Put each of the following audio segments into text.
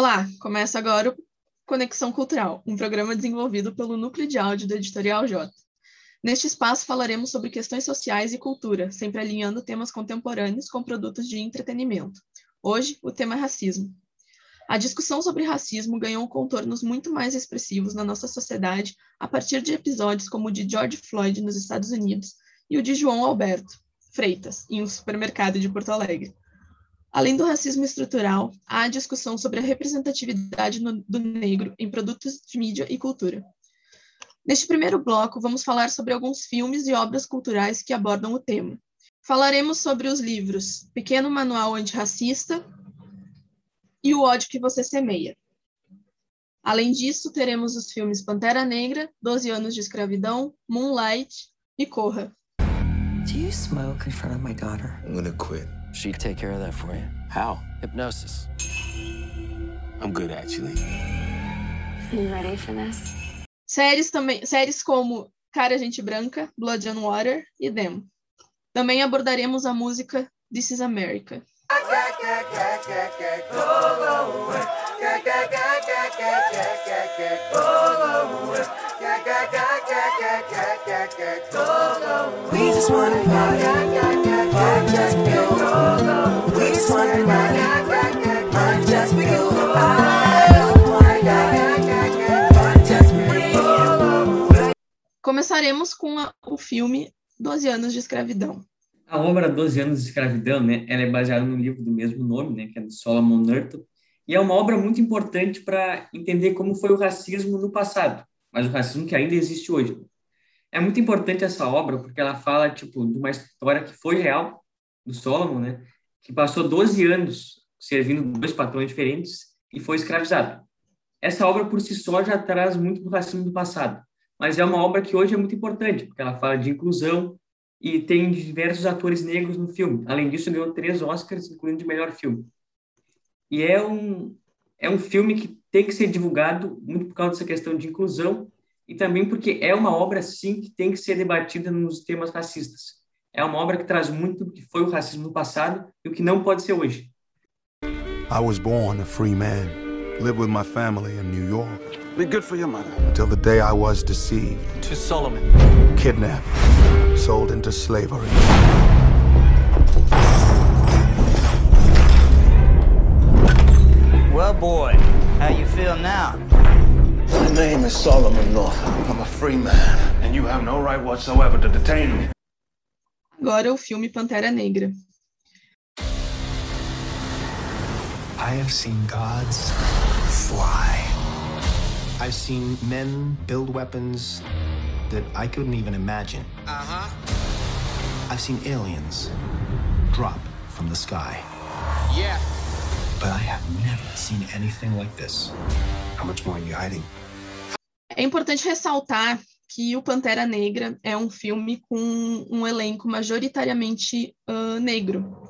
Olá, começa agora o Conexão Cultural, um programa desenvolvido pelo Núcleo de Áudio do Editorial J. Neste espaço falaremos sobre questões sociais e cultura, sempre alinhando temas contemporâneos com produtos de entretenimento. Hoje, o tema é racismo. A discussão sobre racismo ganhou contornos muito mais expressivos na nossa sociedade a partir de episódios como o de George Floyd nos Estados Unidos e o de João Alberto Freitas, em um supermercado de Porto Alegre. Além do racismo estrutural, há a discussão sobre a representatividade no, do negro em produtos de mídia e cultura. Neste primeiro bloco, vamos falar sobre alguns filmes e obras culturais que abordam o tema. Falaremos sobre os livros Pequeno Manual Antirracista e O Ódio que Você Semeia. Além disso, teremos os filmes Pantera Negra, Doze Anos de Escravidão, Moonlight e Corra. Do you smoke in front of my daughter? I'm gonna quit. She'd take care of that for you. How? Hypnosis. I'm good, actually. You ready for this? Séries também, séries como Cara Gente Branca, Blood and Water e Them. Também abordaremos a música This is America. We just wanna party, party Começaremos com a- o filme Doze Anos de Escravidão. A obra Doze Anos de Escravidão, né, ela é baseada no livro do mesmo nome, né, que é do Solomon Northup, e é uma obra muito importante para entender como foi o racismo no passado, mas o racismo que ainda existe hoje. É muito importante essa obra porque ela fala tipo de uma história que foi real do Solomon, né, que passou 12 anos servindo dois patrões diferentes e foi escravizado. Essa obra por si só já traz muito do racismo do passado, mas é uma obra que hoje é muito importante porque ela fala de inclusão, e tem diversos atores negros no filme. Além disso, ganhou três Oscars, incluindo de melhor filme. E é um é um filme que tem que ser divulgado muito por causa dessa questão de inclusão e também porque é uma obra sim que tem que ser debatida nos temas racistas. É uma obra que traz muito do que foi o racismo no passado e o que não pode ser hoje. I was born a free man, lived with my family in New York Be good for your mother. until the day I was deceived, To Solomon. kidnapped, sold into slavery. Well, boy, how you feel now? My name is Solomon Northup. I'm a free man, and you have no right whatsoever to detain me. Agora o filme Pantera Negra. I have seen gods fly. I've seen men build weapons that I couldn't even imagine. Uh huh. I've seen aliens drop from the sky. Yeah. But I have never seen anything like this. How much more are you hiding? É importante ressaltar que o Pantera Negra é um filme com um elenco majoritariamente ah, negro.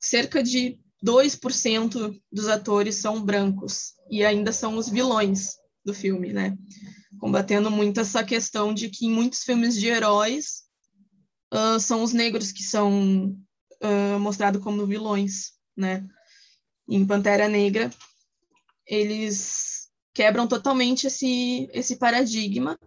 Cerca de 2% dos atores são brancos e ainda são os vilões do filme, né? Combatendo muito essa questão de que em muitos filmes de heróis ah, são os negros que são ah, mostrados como vilões, né? Em Pantera Negra, eles quebram totalmente esse, esse paradigma,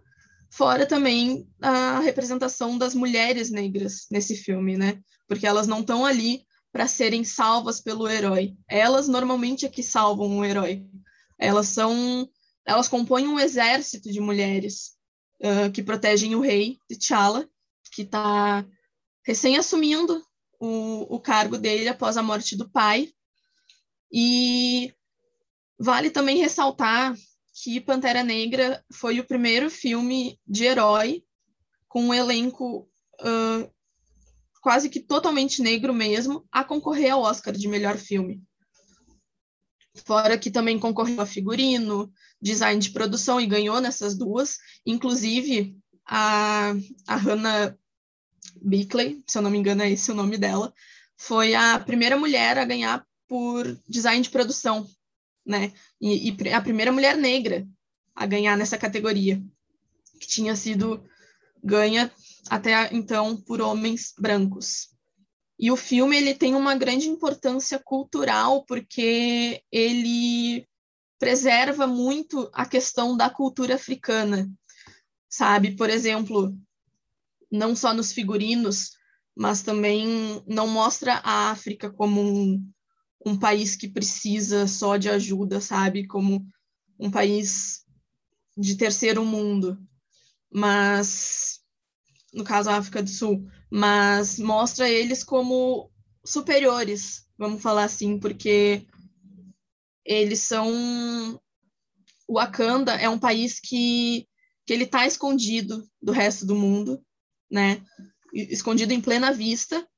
fora também a representação das mulheres negras nesse filme, né? Porque elas não estão ali para serem salvas pelo herói. Elas normalmente é que salvam o herói. Elas são, elas compõem um exército de mulheres ah, que protegem o rei T'Challa, que está recém assumindo o, o cargo dele após a morte do pai. E Vale também ressaltar que Pantera Negra foi o primeiro filme de herói com um elenco ah, quase que totalmente negro mesmo a concorrer ao Oscar de melhor filme. Fora que também concorreu a figurino, design de produção e ganhou nessas duas. Inclusive, a, a Hannah Bickley, se eu não me engano é esse o nome dela, foi a primeira mulher a ganhar por design de produção né? E, e a primeira mulher negra a ganhar nessa categoria, que tinha sido ganha até então por homens brancos. E o filme ele tem uma grande importância cultural porque ele preserva muito a questão da cultura africana, sabe? Por exemplo, não só nos figurinos, mas também não mostra a África como um, um país que precisa só de ajuda, sabe? Como um país de terceiro mundo, mas no caso a África do Sul, mas mostra eles como superiores, vamos falar assim, porque eles são o Wakanda é um país que que ele está escondido do resto do mundo, né? Escondido em plena vista,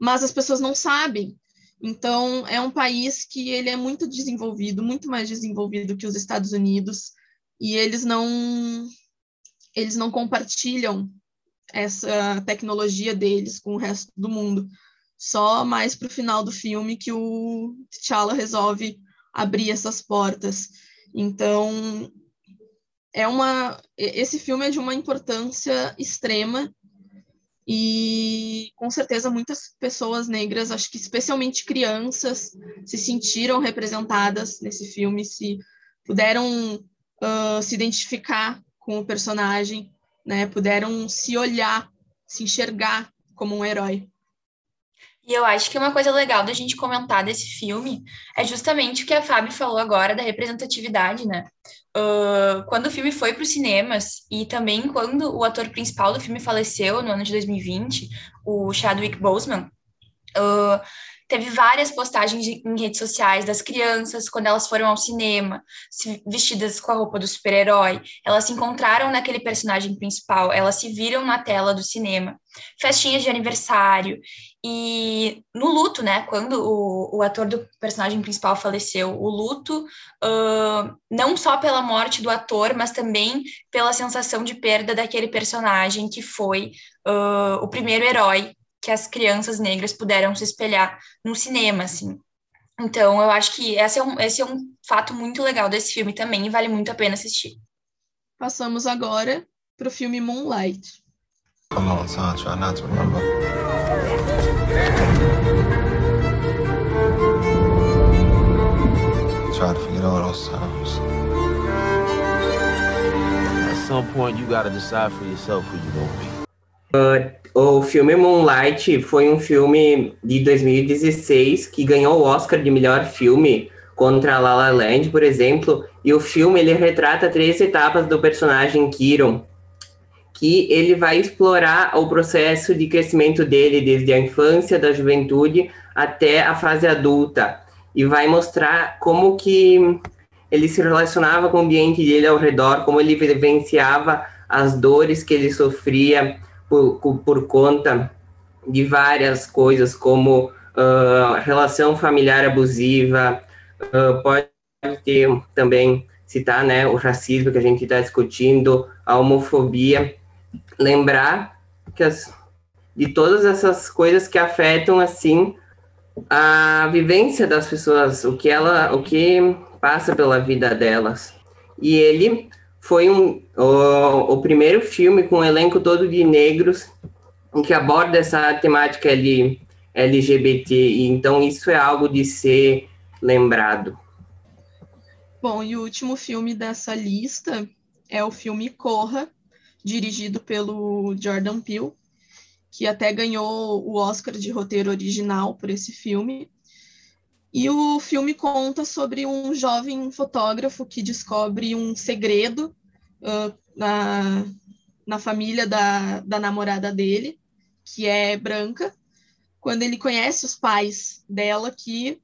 mas as pessoas não sabem. Então, é um país que ele é muito desenvolvido, muito mais desenvolvido que os Estados Unidos, e eles não eles não compartilham essa tecnologia deles com o resto do mundo. Só mais para o final do filme que o T'Challa resolve abrir essas portas. Então, é uma esse filme é de uma importância extrema e com certeza muitas pessoas negras, acho que especialmente crianças, se sentiram representadas nesse filme, se puderam uh, se identificar com o personagem, né? Puderam se olhar, se enxergar como um herói. E eu acho que uma coisa legal da gente comentar desse filme é justamente o que a Fábio falou agora da representatividade, né? Uh, quando o filme foi para os cinemas e também quando o ator principal do filme faleceu no ano de 2020, o Chadwick Boseman, uh, teve várias postagens em redes sociais das crianças quando elas foram ao cinema, vestidas com a roupa do super-herói. Elas se encontraram naquele personagem principal, elas se viram na tela do cinema. Festinhas de aniversário. E no luto, né, quando o, o ator do personagem principal faleceu, o luto, uh, não só pela morte do ator, mas também pela sensação de perda daquele personagem que foi uh, o primeiro herói que as crianças negras puderam se espelhar no cinema, assim. Então, eu acho que esse é um, esse é um fato muito legal desse filme também e vale muito a pena assistir. Passamos agora para o filme Moonlight. A long time try not to remember. Try to forget all those times. At some point, you gotta decide for yourself who you gonna be. Uh, o filme Moonlight foi um filme de 2016 que ganhou o Oscar de melhor filme contra La La Land, por exemplo, e o filme ele retrata três etapas do personagem Kiron, que ele vai explorar o processo de crescimento dele desde a infância, da juventude até a fase adulta e vai mostrar como que ele se relacionava com o ambiente dele ao redor, como ele vivenciava as dores que ele sofria por, por conta de várias coisas, como uh, relação familiar abusiva, uh, pode ter também citar né, o racismo que a gente está discutindo, a homofobia, lembrar que as, de todas essas coisas que afetam assim a vivência das pessoas, o que ela, o que passa pela vida delas. E ele foi um, o, o primeiro filme com um elenco todo de negros que aborda essa temática LGBT, e então isso é algo de ser lembrado. Bom, e o último filme dessa lista é o filme Corra, dirigido pelo Jordan Peele, que até ganhou o Oscar de roteiro original por esse filme. E o filme conta sobre um jovem fotógrafo que descobre um segredo uh, na, na família da, da namorada dele, que é branca, quando ele conhece os pais dela, que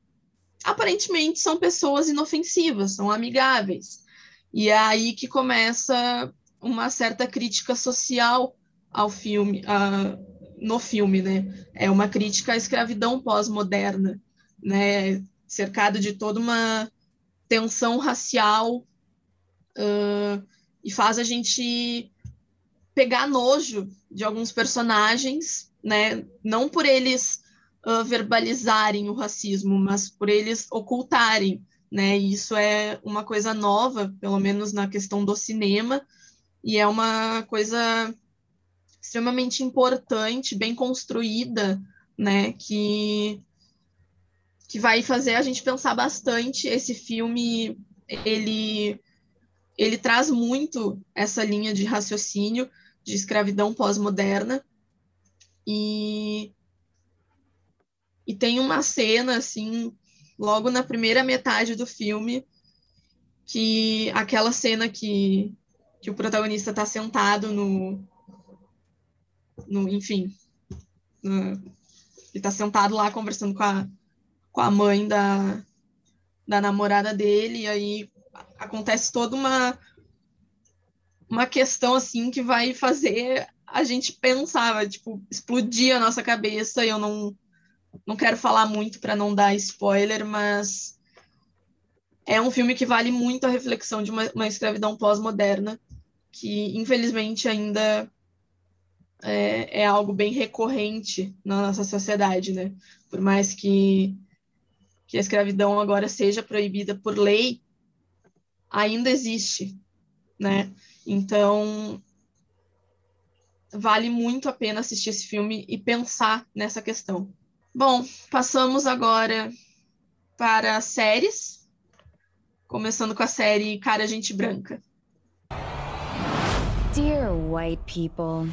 aparentemente são pessoas inofensivas, são amigáveis. E é aí que começa uma certa crítica social ao filme, uh, no filme, né? É uma crítica à escravidão pós-moderna, né? Cercado de toda uma tensão racial uh, e faz a gente pegar nojo de alguns personagens, né? Não por eles uh, verbalizarem o racismo, mas por eles ocultarem, né? E isso é uma coisa nova, pelo menos na questão do cinema, e é uma coisa extremamente importante, bem construída, né, que que vai fazer a gente pensar bastante. Esse filme ele ele traz muito essa linha de raciocínio de escravidão pós-moderna e e tem uma cena assim logo na primeira metade do filme que aquela cena que que o protagonista está sentado no no enfim no, ele está sentado lá conversando com a com a mãe da da namorada dele e aí acontece toda uma uma questão assim que vai fazer a gente pensar, vai, tipo, explodir a nossa cabeça. E eu não não quero falar muito para não dar spoiler, mas é um filme que vale muito a reflexão de uma, uma escravidão pós-moderna, que infelizmente ainda é, é, algo bem recorrente na nossa sociedade, né? Por mais que, que a escravidão agora seja proibida por lei, ainda existe, né? Então, vale muito a pena assistir esse filme e pensar nessa questão. Bom, passamos agora para séries, começando com a série Cara Gente Branca. Dear white people.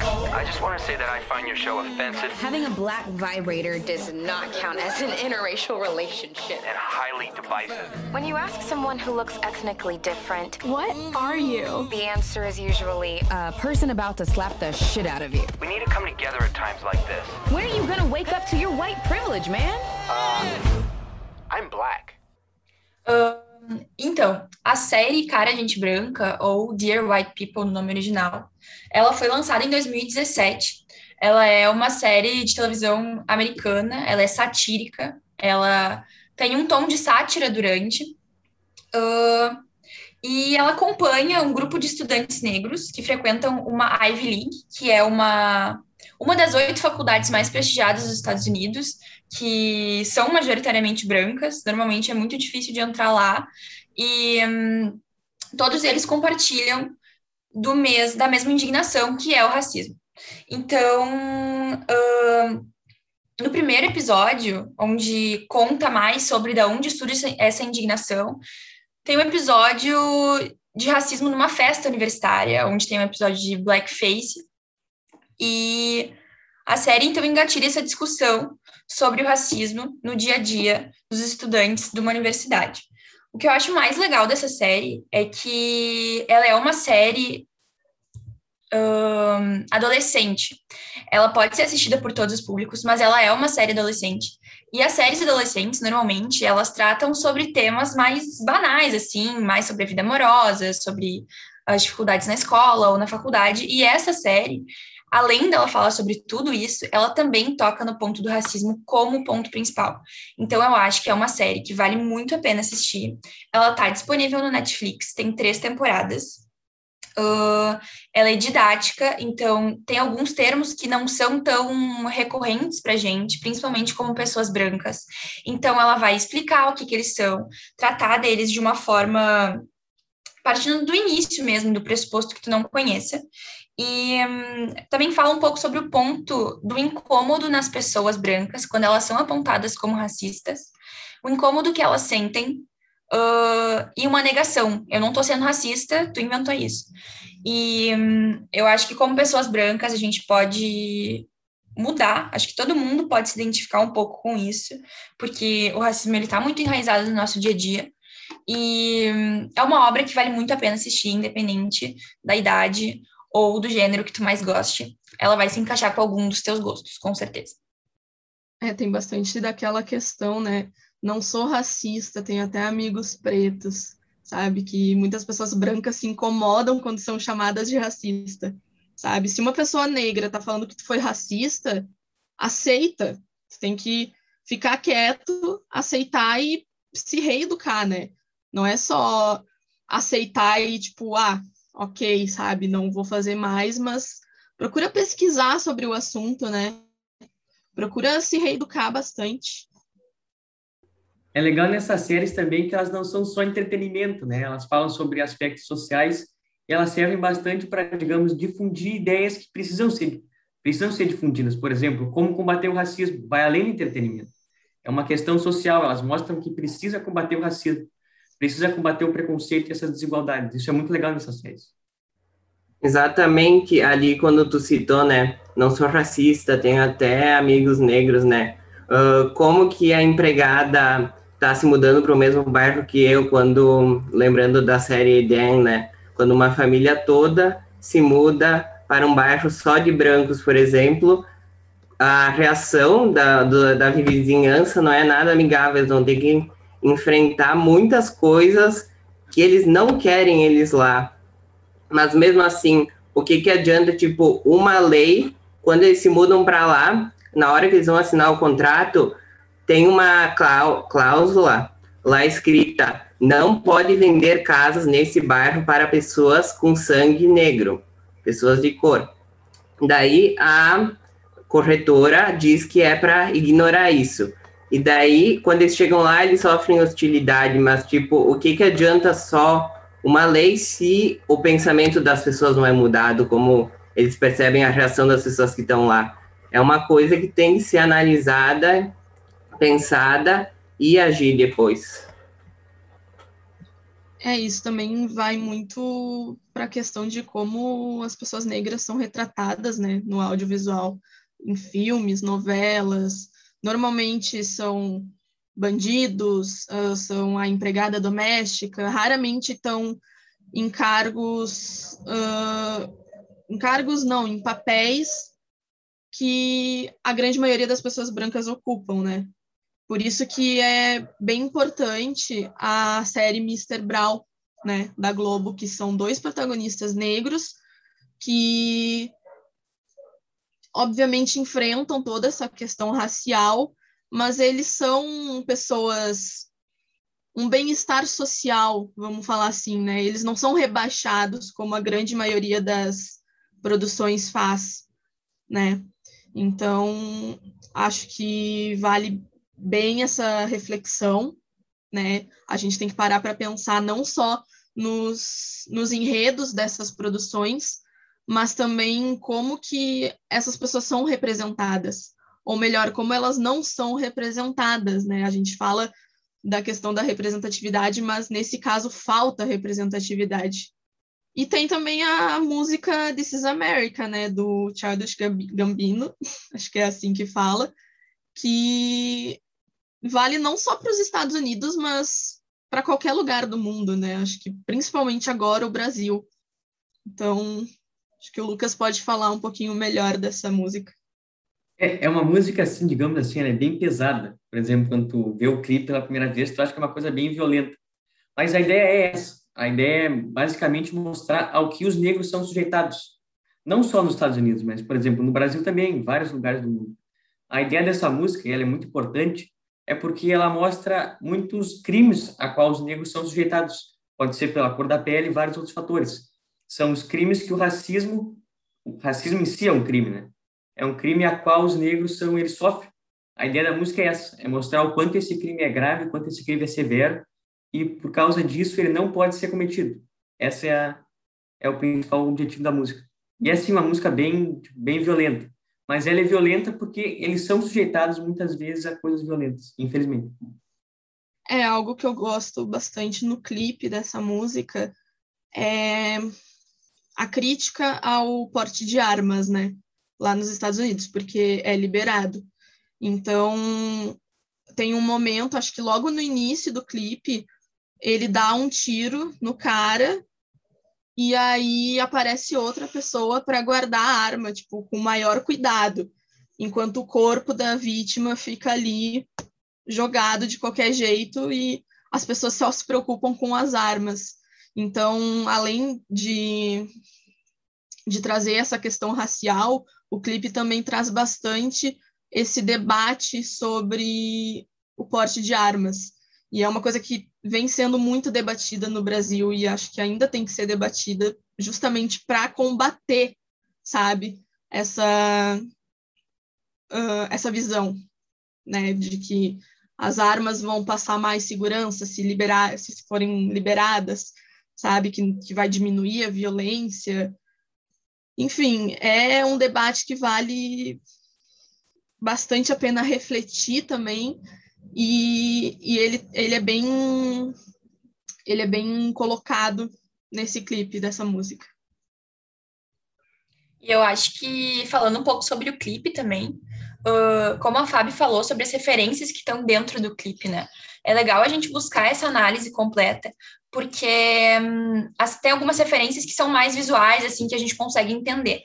I just want to say that I find your show offensive. Having a black vibrator does not count as an interracial relationship. And highly divisive. When you ask someone who looks ethnically different, What are you? the answer is usually a person about to slap the shit out of you. We need to come together at times like this. When are you gonna wake up to your white privilege, man? Uh, I'm black. Ahn, então, a série Cara Gente Branca, ou Dear White People no nome original, ela foi lançada em 2017. Ela é uma série de televisão americana, ela é satírica, ela tem um tom de sátira durante. Ahn, e ela acompanha um grupo de estudantes negros que frequentam uma Ivy League, que é uma, uma das oito faculdades mais prestigiadas dos Estados Unidos, que são majoritariamente brancas, normalmente é muito difícil de entrar lá, e hum, todos eles compartilham do mes da mesma indignação que é o racismo. Então, hum, no primeiro episódio, onde conta mais sobre de onde surge essa- essa indignação, tem um episódio de racismo numa festa universitária, onde tem um episódio de blackface, e a série então engatilha essa discussão sobre o racismo no dia a dia dos estudantes de uma universidade. O que eu acho mais legal dessa série é que ela é uma série ahn, adolescente. Ela pode ser assistida por todos os públicos, mas ela é uma série adolescente. E as séries adolescentes, normalmente, elas tratam sobre temas mais banais, assim, mais sobre a vida amorosa, sobre as dificuldades na escola ou na faculdade. E essa série, além dela falar sobre tudo isso, ela também toca no ponto do racismo como ponto principal. Então, eu acho que é uma série que vale muito a pena assistir. Ela está disponível no Netflix, tem três temporadas. Uh, ela é didática, então tem alguns termos que não são tão recorrentes para gente, principalmente como pessoas brancas. Então, ela vai explicar o que, que eles são, tratar deles de uma forma partindo do início mesmo, do pressuposto que tu não conheça. E hum, também fala um pouco sobre o ponto do incômodo nas pessoas brancas quando elas são apontadas como racistas, o incômodo que elas sentem uh, e uma negação. Eu não tô sendo racista, tu inventou isso. E hum, eu acho que como pessoas brancas a gente pode mudar, acho que todo mundo pode se identificar um pouco com isso, porque o racismo ele tá muito enraizado no nosso dia a dia. E hum, é uma obra que vale muito a pena assistir, independente da idade ou do gênero que tu mais goste. Ela vai se encaixar com algum dos teus gostos, com certeza. É, tem bastante daquela questão, né? Não sou racista, tenho até amigos pretos, sabe? Que muitas pessoas brancas se incomodam quando são chamadas de racista, sabe? Se uma pessoa negra tá falando que tu foi racista, aceita. Tu tem que ficar quieto, aceitar e se reeducar, né? Não é só aceitar e tipo, ah, ok, sabe? Não vou fazer mais, mas procura pesquisar sobre o assunto, né? Procura se reeducar bastante. É legal nessas séries também que elas não são só entretenimento, né? Elas falam sobre aspectos sociais e elas servem bastante para, digamos, difundir ideias que precisam ser precisam ser difundidas. Por exemplo, como combater o racismo vai além do entretenimento. É uma questão social. Elas mostram que precisa combater o racismo. Precisa combater o preconceito e essas desigualdades. Isso é muito legal nessas séries. Exatamente, ali quando tu citou, né, não sou racista, tenho até amigos negros, né, uh, como que a empregada tá se mudando para o mesmo bairro que eu, quando, lembrando da série Dan, né, quando uma família toda se muda para um bairro só de brancos, por exemplo, a reação da, do, da vizinhança não é nada amigável, eles vão ter que enfrentar muitas coisas que eles não querem eles lá, mas mesmo assim, o que que adianta, tipo, uma lei, quando eles se mudam para lá, na hora que eles vão assinar o contrato, tem uma cláusula lá escrita, não pode vender casas nesse bairro para pessoas com sangue negro, pessoas de cor. Daí a corretora diz que é para ignorar isso. E daí, quando eles chegam lá, eles sofrem hostilidade, mas tipo, o que que adianta só uma lei se o pensamento das pessoas não é mudado, como eles percebem a reação das pessoas que estão lá. É uma coisa que tem que ser analisada, pensada e agir depois. É, isso também vai muito para a questão de como as pessoas negras são retratadas né, no audiovisual, em filmes, novelas. Normalmente são bandidos, uh, são a empregada doméstica, raramente estão em cargos, uh, em cargos não, em papéis que a grande maioria das pessoas brancas ocupam, né? Por isso que é bem importante a série Mr. Brown, né, da Globo, que são dois protagonistas negros que obviamente enfrentam toda essa questão racial mas eles são pessoas um bem-estar social, vamos falar assim, né? Eles não são rebaixados como a grande maioria das produções faz, né? Então, acho que vale bem essa reflexão, né? A gente tem que parar para pensar não só nos, nos enredos dessas produções, mas também como que essas pessoas são representadas, ou melhor, como elas não são representadas, né? A gente fala da questão da representatividade, mas nesse caso falta representatividade. E tem também a, música This is America, né, do Childish Gambino, acho que é assim que fala, que vale não só para os Estados Unidos, mas para qualquer lugar do mundo, né? Acho que principalmente agora o Brasil. Então, acho que o Lucas pode falar um pouquinho melhor dessa música. É, é uma música, assim, digamos assim, ela é bem pesada. Por exemplo, quando tu vê o clipe pela primeira vez, tu acha que é uma coisa bem violenta. Mas a ideia é essa. A ideia é basicamente mostrar ao que os negros são sujeitados. Não só nos Estados Unidos, mas, por exemplo, no Brasil também, em vários lugares do mundo. A ideia dessa música, e ela é muito importante, é porque ela mostra muitos crimes a qual os negros são sujeitados. Pode ser pela cor da pele e vários outros fatores. São os crimes que o racismo, o racismo em si é um crime, né? é um crime a qual os negros são eles sofrem. A ideia da música é essa, é mostrar o quanto esse crime é grave, o quanto esse crime é severo e por causa disso ele não pode ser cometido. Essa é a, é o principal objetivo da música. E é assim uma música bem bem violenta, mas ela é violenta porque eles são sujeitados muitas vezes a coisas violentas, infelizmente. É algo que eu gosto bastante no clipe dessa música é a crítica ao porte de armas, né? lá nos Estados Unidos, porque é liberado. Então, tem um momento, acho que logo no início do clipe, ele dá um tiro no cara e aí aparece outra pessoa para guardar a arma, tipo, com maior cuidado, enquanto o corpo da vítima fica ali jogado de qualquer jeito e as pessoas só se preocupam com as armas. Então, além de, de trazer essa questão racial, o clipe também traz bastante esse debate sobre o porte de armas. E é uma coisa que vem sendo muito debatida no Brasil e acho que ainda tem que ser debatida justamente para combater, sabe, essa, uh, essa visão, né, de que as armas vão passar mais segurança se liberar, se forem liberadas, sabe, que, que vai diminuir a violência, enfim, é um debate que vale bastante a pena refletir também, e, e ele, ele é bem ele é bem colocado nesse clipe dessa música. E eu acho que, falando um pouco sobre o clipe também, uh, como a Fábio falou sobre as referências que estão dentro do clipe, né? É legal a gente buscar essa análise completa, porque hum, tem algumas referências que são mais visuais, assim, que a gente consegue entender.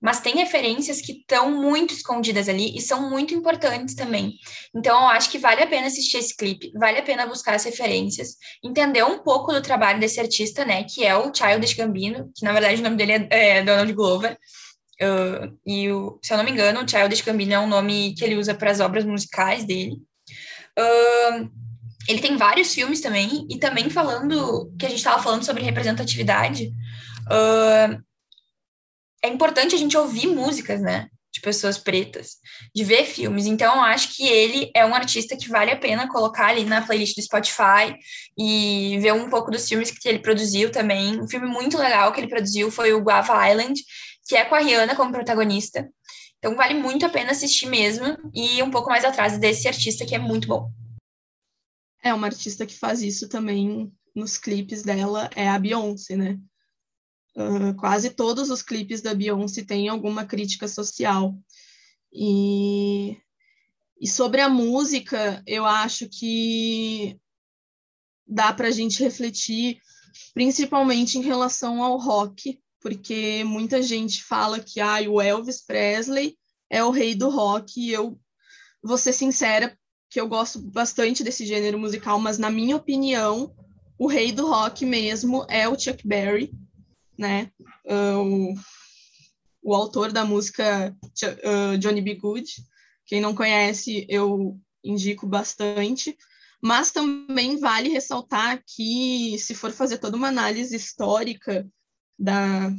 Mas tem referências que estão muito escondidas ali e são muito importantes também. Então, eu acho que vale a pena assistir esse clipe, vale a pena buscar as referências, entender um pouco do trabalho desse artista, né, que é o Childish Gambino, que na verdade o nome dele é, é Donald Glover. Uh, e, o, se eu não me engano, o Childish Gambino é um nome que ele usa para as obras musicais dele. Uh, ele tem vários filmes também, e também falando, que a gente estava falando sobre representatividade, uh, é importante a gente ouvir músicas, né, de pessoas pretas, de ver filmes. Então, eu acho que ele é um artista que vale a pena colocar ali na playlist do Spotify e ver um pouco dos filmes que ele produziu também. Um filme muito legal que ele produziu foi o Guava Island, que é com a Rihanna como protagonista. Então, vale muito a pena assistir mesmo e um pouco mais atrás desse artista que é muito bom. É uma artista que faz isso também nos clipes dela, é a Beyoncé, né? Uh, quase todos os clipes da Beyoncé têm alguma crítica social. E, e sobre a música, eu acho que dá para a gente refletir, principalmente em relação ao rock, porque muita gente fala que ah, o Elvis Presley é o rei do rock, e eu vou ser sincera, que eu gosto bastante desse gênero musical, mas na minha opinião, o rei do rock mesmo é o Chuck Berry, né? Uh, o, o autor da música uh, Johnny B. Good. Quem não conhece, eu indico bastante. Mas também vale ressaltar que, se for fazer toda uma análise histórica da,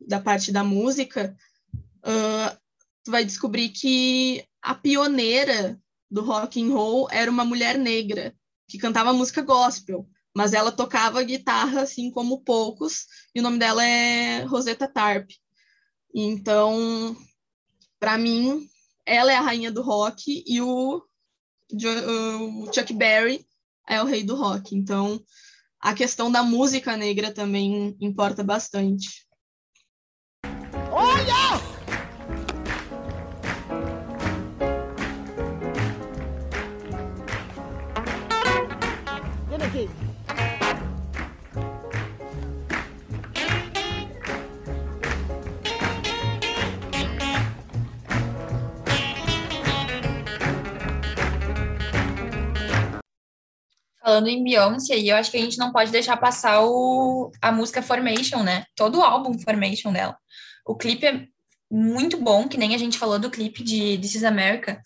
da parte da música, uh, tu vai descobrir que a pioneira do rock and roll era uma mulher negra que cantava música gospel mas ela tocava guitarra assim como poucos, e o nome dela é Rosetta Tarp. Então, para mim, ela é a rainha do rock e o, o, Chuck Berry é o rei do rock. Então, a questão da música negra também importa bastante. Olha! Falando em Beyoncé, eu acho que a gente não pode deixar passar o, a música Formation, né? Todo o álbum Formation dela. O clipe é muito bom, que nem a gente falou do clipe de This is America.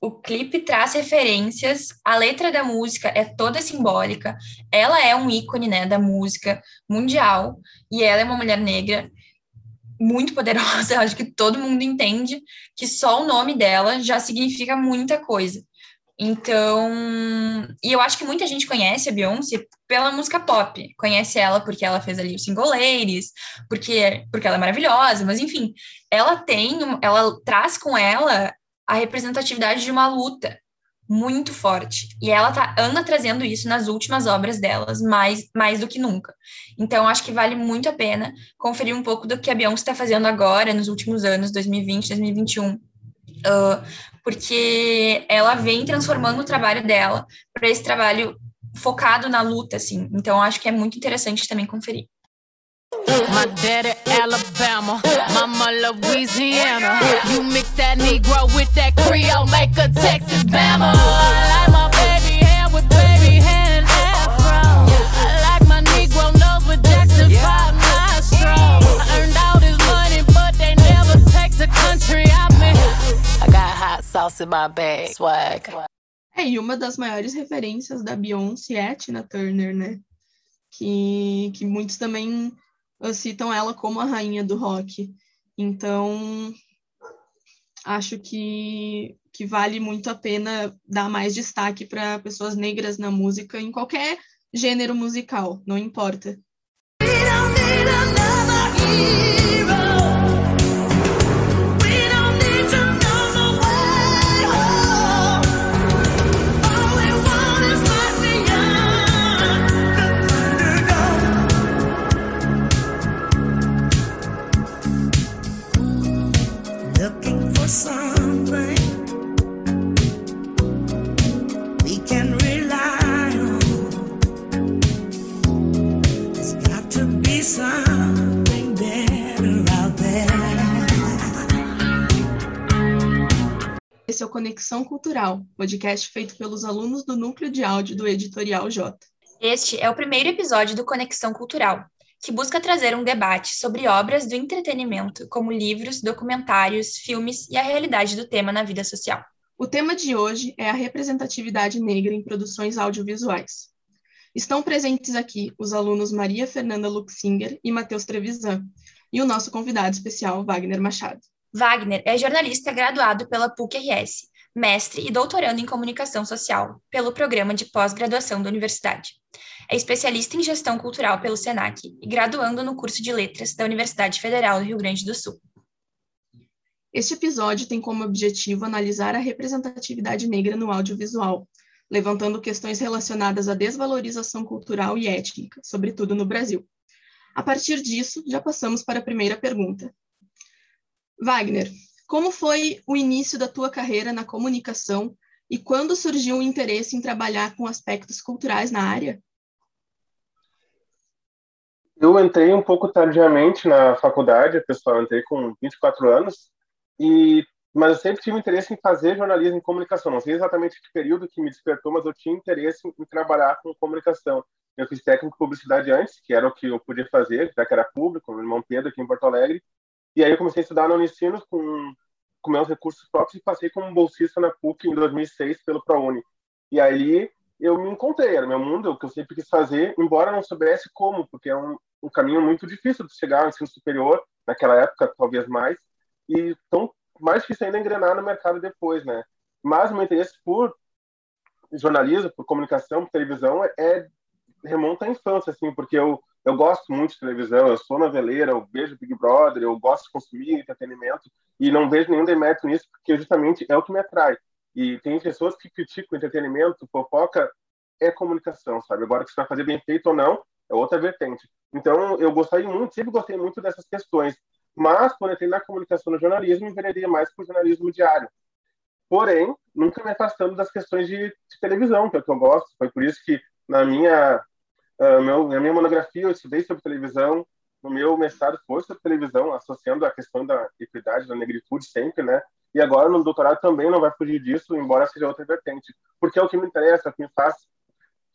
O clipe traz referências, a letra da música é toda simbólica. Ela é um ícone, né, da música mundial e ela é uma mulher negra muito poderosa. Acho que todo mundo entende que só o nome dela já significa muita coisa. Então, e eu acho que muita gente conhece a Beyoncé pela música pop. Conhece ela porque ela fez ali o single Ladies, porque, porque ela é maravilhosa, mas enfim, ela tem, ela traz com ela a representatividade de uma luta muito forte. E ela tá, anda trazendo isso nas últimas obras delas, mais, mais do que nunca. Então, acho que vale muito a pena conferir um pouco do que a Beyoncé está fazendo agora, nos últimos anos, 2020, 2021. Uh, porque ela vem transformando o trabalho dela para esse trabalho focado na luta, assim. Então, acho que é muito interessante também conferir. My daddy Alabama, mama Louisiana. You mix that Negro with that Creole, make a Texas Bama. I like my baby hair with baby hair and. I like my Negro nose with Jackson 5 nostrils. I earned all money, but they never take the country. I got hot sauce in my bag, swag. É, e uma das maiores referências da Beyoncé é a Tina Turner, né? Que, que muitos também citam ela como a rainha do rock. Então, acho que, que vale muito a pena dar mais destaque para pessoas negras na música, em qualquer gênero musical, não importa. be Conexão Cultural, podcast feito pelos alunos do núcleo de áudio do Editorial J. Este é o primeiro episódio do Conexão Cultural, que busca trazer um debate sobre obras do entretenimento, como livros, documentários, filmes e a realidade do tema na vida social. O tema de hoje é a representatividade negra em produções audiovisuais. Estão presentes aqui os alunos Maria Fernanda Luxinger e Matheus Trevisan, e o nosso convidado especial, Wagner Machado. Wagner é jornalista graduado pela PUC-RS, mestre e doutorando em comunicação social pelo programa de pós-graduação da universidade. É especialista em gestão cultural pelo SENAC e graduando no curso de letras da Universidade Federal do Rio Grande do Sul. Este episódio tem como objetivo analisar a representatividade negra no audiovisual, levantando questões relacionadas à desvalorização cultural e étnica, sobretudo no Brasil. A partir disso, já passamos para a primeira pergunta. Wagner, como foi o início da tua carreira na comunicação e quando surgiu o interesse em trabalhar com aspectos culturais na área? Eu entrei um pouco tardiamente na faculdade, pessoal, eu entrei com 24 anos, e mas eu sempre tive interesse em fazer jornalismo e comunicação. Não sei exatamente que período que me despertou, mas eu tinha interesse em trabalhar com comunicação. Eu fiz técnico de publicidade antes, que era o que eu podia fazer, já que era público, meu irmão Pedro aqui em Porto Alegre. E aí eu comecei a estudar na Unicinos com, com meus recursos próprios e passei como bolsista na PUC em 2006 pelo ProUni. E aí eu me encontrei, era meu mundo, o que eu sempre quis fazer, embora não soubesse como, porque é um, um caminho muito difícil de chegar ao ensino superior, naquela época talvez mais, e tão mais difícil ainda engrenar no mercado depois, né? Mas o meu interesse por jornalismo, por comunicação, por televisão é remonta à infância, assim, porque eu eu gosto muito de televisão, eu sou noveleira, eu vejo Big Brother, eu gosto de consumir entretenimento e não vejo nenhum demérito nisso, porque justamente é o que me atrai. E tem pessoas que criticam entretenimento, fofoca é comunicação, sabe? Agora que você vai fazer bem feito ou não, é outra vertente. Então, eu gostei muito, sempre gostei muito dessas questões. Mas, quando entrei na comunicação no jornalismo, enveredei mais para o jornalismo diário. Porém, nunca me afastando das questões de, de, televisão, que é o que eu gosto. Foi por isso que, na minha, uh, meu, minha monografia, eu estudei sobre televisão. No meu mestrado foi sobre televisão, associando a questão da equidade, da negritude sempre, né? E agora, no doutorado, também não vai fugir disso, embora seja outra vertente. Porque é o que me interessa, é o que me faz,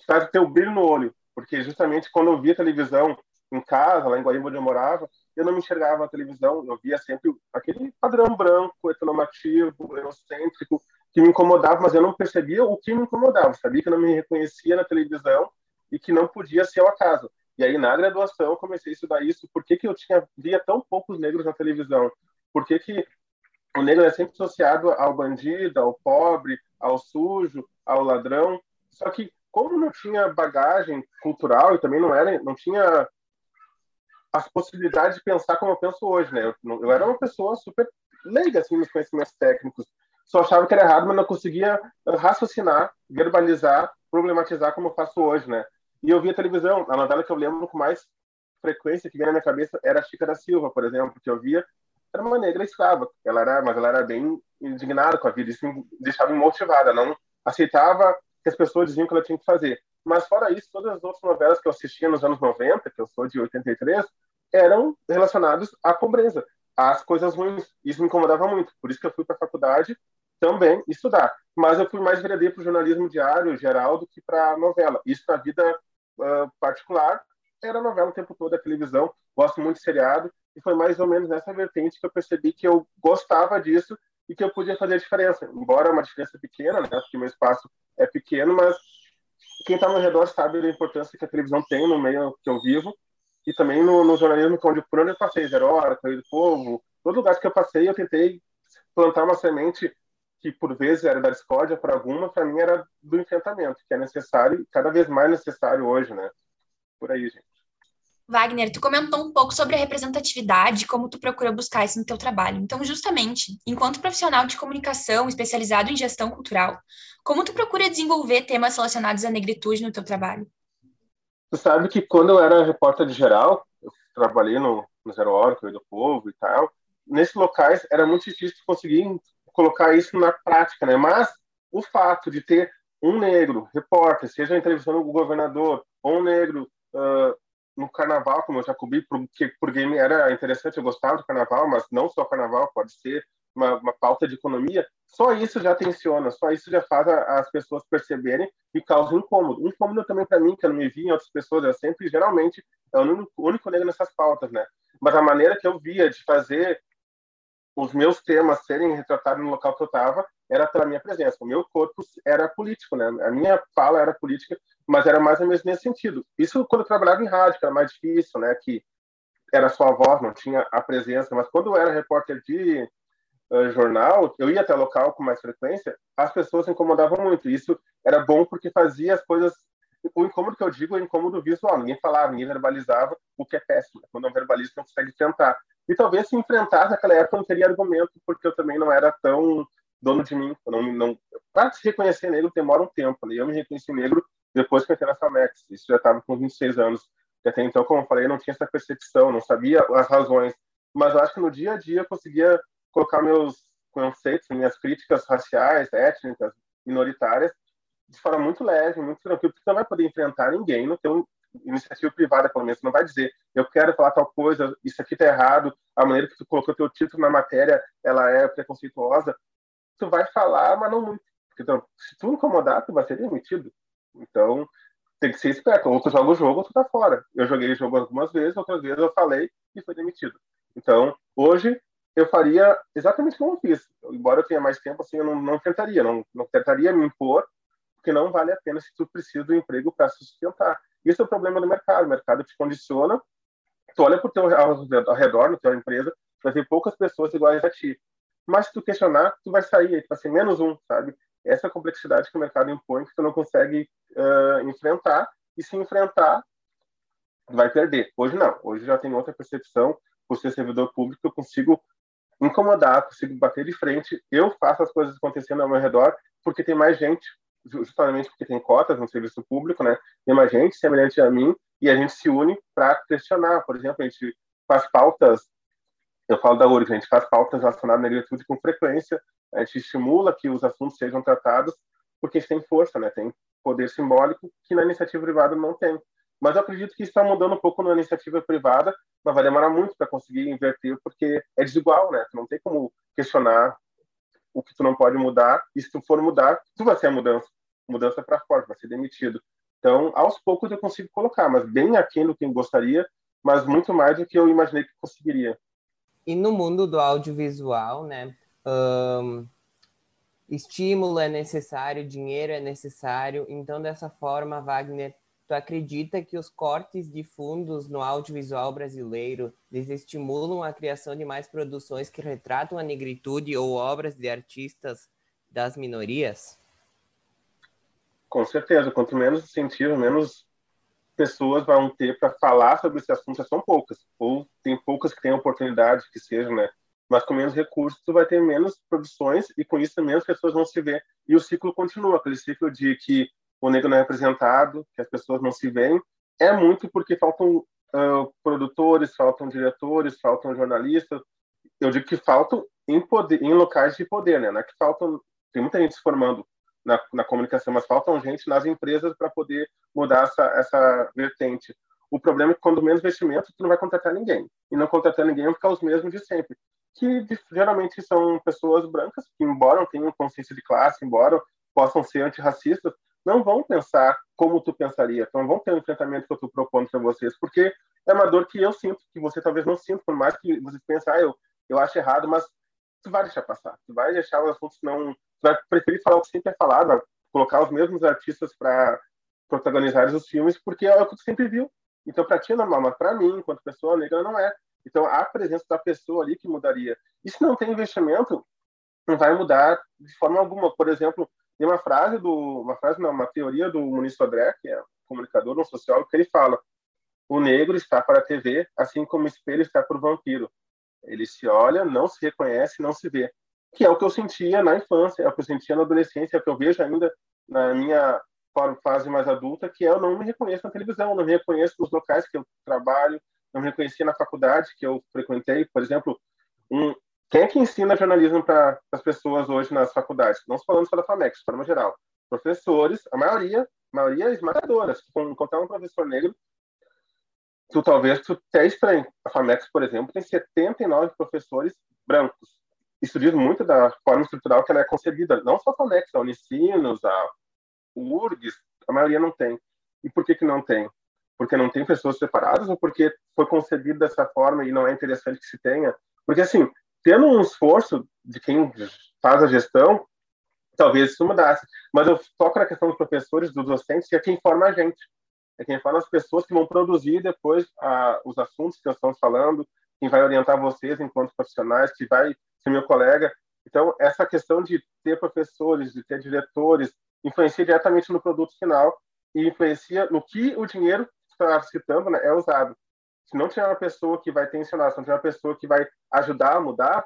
faz ter o brilho no olho. Porque justamente quando eu via televisão em casa, lá em Guaíba, onde eu morava, eu não me enxergava na televisão, eu via sempre aquele padrão branco, heteronormativo, eurocêntrico, que me incomodava, mas eu não percebia o que me incomodava, sabia que eu não me reconhecia na televisão e que não podia ser ao acaso. E aí, na graduação, eu comecei a estudar isso, por que, que eu tinha, via tão poucos negros na televisão? Por que, que o negro é sempre associado ao bandido, ao pobre, ao sujo, ao ladrão? Só que, como não tinha bagagem cultural e também não era, não tinha as possibilidades de pensar como eu penso hoje, né? Eu, eu era uma pessoa super leiga, assim, nos conhecimentos técnicos. Só achava que era errado, mas não conseguia raciocinar, verbalizar, problematizar como eu faço hoje, né? E eu via televisão. A novela que eu lembro com mais frequência que vem na minha cabeça era a Chica da Silva, por exemplo, que eu via era uma negra escrava. Ela era, mas ela era bem indignada com a vida, isso me deixava motivada, não aceitava que as pessoas diziam que ela tinha que fazer. Mas fora isso, todas as outras novelas que eu assistia nos anos 90, que eu sou de 83, eram relacionados à pobreza, às coisas ruins. Isso me incomodava muito. Por isso que eu fui para a faculdade também estudar. Mas eu fui mais verdadeiro para o jornalismo diário, geral, do que para a novela. Isso na vida uh, particular era novela o tempo todo, a televisão. Gosto muito de seriado. E foi mais ou menos nessa vertente que eu percebi que eu gostava disso e que eu podia fazer a diferença. Embora uma diferença pequena, né? Porque meu espaço é pequeno, mas quem está ao redor sabe da importância que a televisão tem no meio que eu vivo e também no, no jornalismo, onde por onde eu passei, Zero Hora, Correio do Povo, todo lugar que eu passei, eu tentei plantar uma semente que por vezes era da discórdia para alguma, para mim era do enfrentamento, que é necessário, cada vez mais necessário hoje, né? Por aí, gente. Wagner, tu comentou um pouco sobre a representatividade, como tu procura buscar isso no teu trabalho. Então, justamente, enquanto profissional de comunicação especializado em gestão cultural, como tu procura desenvolver temas relacionados à negritude no teu trabalho? Tu sabe que quando eu era repórter de geral, eu trabalhei no, no Zero Hora, do Povo e tal, nesses locais era muito difícil conseguir colocar isso na prática, né? Mas o fato de ter um negro repórter, seja entrevistando o governador, ou um negro uh, no carnaval, como eu já cobri, porque por game era interessante, eu gostava do carnaval, mas não só carnaval, pode ser uma, uma pauta de economia, só isso já tensiona, só isso já faz a, as pessoas perceberem e causa incômodo. Incômodo também para mim, que eu não me vi em outras pessoas, eu sempre, geralmente, é o único, único negro nessas pautas, né? Mas a maneira que eu via de fazer os meus temas serem retratados no local que eu estava era pela minha presença. O meu corpo era político, né? A minha fala era política, mas era mais ou menos nesse sentido. Isso quando eu trabalhava em rádio, que era mais difícil, né? Que era só a voz, não tinha a presença. Mas quando eu era repórter de uh, jornal, eu ia até o local com mais frequência, as pessoas incomodavam muito. Isso era bom porque fazia as coisas. O incômodo que eu digo é o incômodo visual. Ninguém falava, ninguém verbalizava, o que é péssimo. Quando um verbalista não consegue tentar. E talvez se enfrentasse naquela época não teria argumento, porque eu também não era tão dono de mim. Eu não, não... Para se reconhecer negro demora um tempo. Né? Eu me reconheci negro depois que eu entrei na FAMEX. Isso já estava com 26 anos. E até então, como eu falei, não tinha essa percepção, não sabia as razões. Mas eu acho que no dia a dia eu conseguia colocar meus conceitos, minhas críticas raciais, étnicas, minoritárias, de forma muito leve, muito tranquila, porque você não vai poder enfrentar ninguém no teu iniciativa privada, pelo menos. Não vai dizer, eu quero falar tal coisa, isso aqui está errado, a maneira que tu colocou teu título na matéria, ela é preconceituosa. Tu vai falar, mas não muito. Então, se tu incomodar, tu vai ser demitido. Então, tem que ser esperto. Ou tu joga o jogo ou tu tá fora. Eu joguei o jogo algumas vezes, outras vezes eu falei e foi demitido. Então, hoje, eu faria exatamente como eu fiz. Embora eu tenha mais tempo, assim, eu não, não tentaria, não, não tentaria me impor, porque não vale a pena se tu precisa do emprego para sustentar. Isso é o problema do mercado. O mercado te condiciona. Tu olha para o teu ao redor, na tua empresa, vai ter poucas pessoas iguais a ti. Mas se tu questionar, tu vai sair, tu vai ser menos um, sabe? Essa é a complexidade que o mercado impõe, que tu não consegue uh, enfrentar. E se enfrentar, vai perder. Hoje não. Hoje já tem outra percepção. Por ser servidor público, eu consigo incomodar, consigo bater de frente. Eu faço as coisas acontecendo ao meu redor porque tem mais gente, justamente porque tem cotas no serviço público, né? Tem mais gente semelhante a mim e a gente se une para questionar. Por exemplo, a gente faz pautas, eu falo da URGS, a gente faz pautas relacionadas à negritude com frequência, a gente estimula que os assuntos sejam tratados porque tem força, né? Tem poder simbólico que na iniciativa privada não tem. Mas eu acredito que isso está mudando um pouco na iniciativa privada, mas vai demorar muito para conseguir inverter, porque é desigual, né? Tu não tem como questionar o que tu não pode mudar, e se tu for mudar, tu vai ser a mudança. Mudança para fora, vai ser demitido. Então, aos poucos eu consigo colocar, mas bem aquém do que eu gostaria, mas muito mais do que eu imaginei que conseguiria. E no mundo do audiovisual, né? Um, estímulo é necessário, dinheiro é necessário. Então, dessa forma, Wagner, tu acredita que os cortes de fundos no audiovisual brasileiro desestimulam a criação de mais produções que retratam a negritude ou obras de artistas das minorias? Com certeza. Quanto menos incentivo, menos pessoas vão ter para falar sobre esse assunto. São poucas. Ou tem poucas que têm oportunidade, que sejam, né? Mas com menos recursos, tu vai ter menos produções e com isso menos pessoas vão se ver. E o ciclo continua, aquele ciclo de que o negro não é representado, que as pessoas não se veem, é muito porque faltam uh, produtores, faltam diretores, faltam jornalistas. Eu digo que faltam em, poder, em locais de poder, né? Não é que faltam, tem muita gente se formando na, na comunicação, mas faltam gente nas empresas para poder mudar essa, essa vertente. O problema é que quando menos investimento, tu não vai contratar ninguém. E não contratar ninguém vai ficar os mesmos de sempre. Que geralmente são pessoas brancas, que embora tenham consciência de classe, embora possam ser antirracistas, não vão pensar como tu pensaria, não vão ter o um enfrentamento que eu estou propondo para vocês, porque é uma dor que eu sinto, que você talvez não sinta, por mais que você pense, ah, eu, eu acho errado, mas tu vai deixar passar, tu vai deixar os assuntos não, tu vai preferir falar o que sempre é falado, colocar os mesmos artistas para protagonizar os filmes, porque é o que tu sempre viu. Então, para ti é normal, mas para mim, enquanto pessoa negra, não é. Então, a presença da pessoa ali que mudaria. E se não tem investimento, não vai mudar de forma alguma. Por exemplo, tem uma frase do, uma frase não, uma teoria do Muniz Sodré, que é um comunicador, um sociólogo, que ele fala: o negro está para a TV, assim como o espelho está para o vampiro. Ele se olha, não se reconhece, não se vê. Que é o que eu sentia na infância, é o que eu sentia na adolescência, é o que eu vejo ainda na minha fase mais adulta, que é eu não me reconheço na televisão, não me reconheço nos locais que eu trabalho, não me reconhecia na faculdade que eu frequentei. Por exemplo, um, quem é que ensina jornalismo para as pessoas hoje nas faculdades? Não falando só da FAMEX, de forma geral. Professores, a maioria, a maioria esmagadora. Se encontrar um professor negro, tu talvez tu até estranhe. A FAMEX, por exemplo, tem 79 professores brancos. Isso diz muito da forma estrutural que ela é concebida. Não só a FAMEX, a Unicinos, a URGS, a maioria não tem. E por que que não tem? Porque não tem pessoas separadas ou porque foi concebido dessa forma e não é interessante que se tenha? Porque, assim, tendo um esforço de quem faz a gestão, talvez isso mudasse. Mas eu toco na questão dos professores, dos docentes, que é quem forma a gente. É quem forma as pessoas que vão produzir depois a, os assuntos que nós estamos falando, quem vai orientar vocês enquanto profissionais, que vai ser meu colega. Então, essa questão de ter professores, de ter diretores, influencia diretamente no produto final e influencia no que o dinheiro que está citando né, é usado. Se não tiver uma pessoa que vai ter ensinado, se não tiver uma pessoa que vai ajudar a mudar,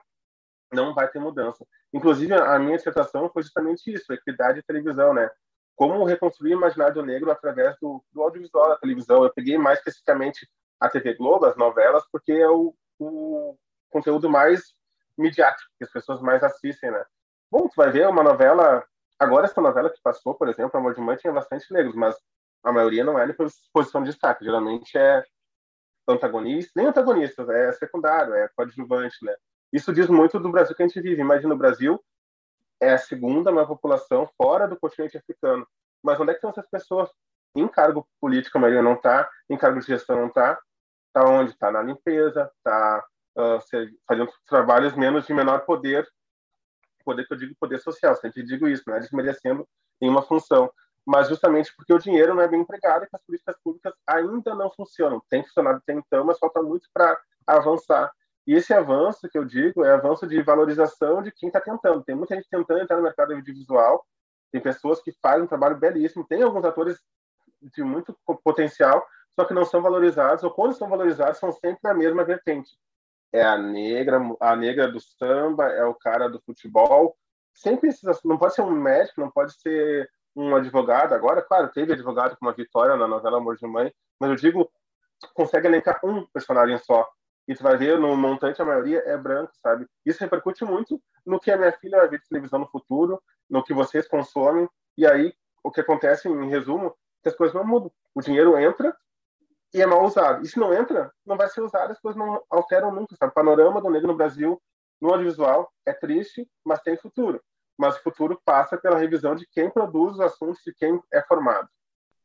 não vai ter mudança. Inclusive, a minha dissertação foi justamente isso, equidade de televisão, né? Como reconstruir o imaginário negro através do, do audiovisual da televisão. Eu peguei mais especificamente a TV Globo, as novelas, porque é o, o conteúdo mais midiático, que as pessoas mais assistem, né? Bom, tu vai ver uma novela... Agora, essa novela que passou, por exemplo, Amor de Mãe, tinha bastante negros, mas a maioria não é posição de destaque. Geralmente é antagonista, nem antagonista, é secundário, é coadjuvante, né? Isso diz muito do Brasil que a gente vive. Imagina o Brasil é a segunda maior população fora do continente africano. Mas onde é que estão essas pessoas? Em cargo político, a maioria não está, em cargo de gestão não está. Está onde? Está na limpeza, está uh, fazendo trabalhos menos de menor poder, poder que eu digo poder social, sempre digo isso, não é desmerecendo nenhuma função, mas justamente porque o dinheiro não é bem empregado e que as políticas públicas ainda não funcionam. Tem funcionado até então, mas falta muito para avançar. E esse avanço que eu digo é avanço de valorização de quem está tentando. Tem muita gente tentando entrar no mercado audiovisual, tem pessoas que fazem um trabalho belíssimo, tem alguns atores de muito potencial, só que não são valorizados, ou quando são valorizados, são sempre na mesma vertente. É a negra, a negra do samba, é o cara do futebol. Sempre esses, não pode ser um médico, não pode ser um advogado. Agora, claro, teve advogado com uma vitória na novela Amor de Mãe, mas eu digo, consegue elencar um personagem só e tu vai ver no montante a maioria é branco, sabe? Isso repercute muito no que a minha filha vai ver de televisão no futuro, no que vocês consomem, e aí o que acontece, em resumo, que as coisas não mudam. O dinheiro entra e é mal usado. E se não entra, não vai ser usado, as coisas não alteram nunca, sabe? O panorama do negro no Brasil, no audiovisual, é triste, mas tem futuro. Mas o futuro passa pela revisão de quem produz os assuntos, de quem é formado.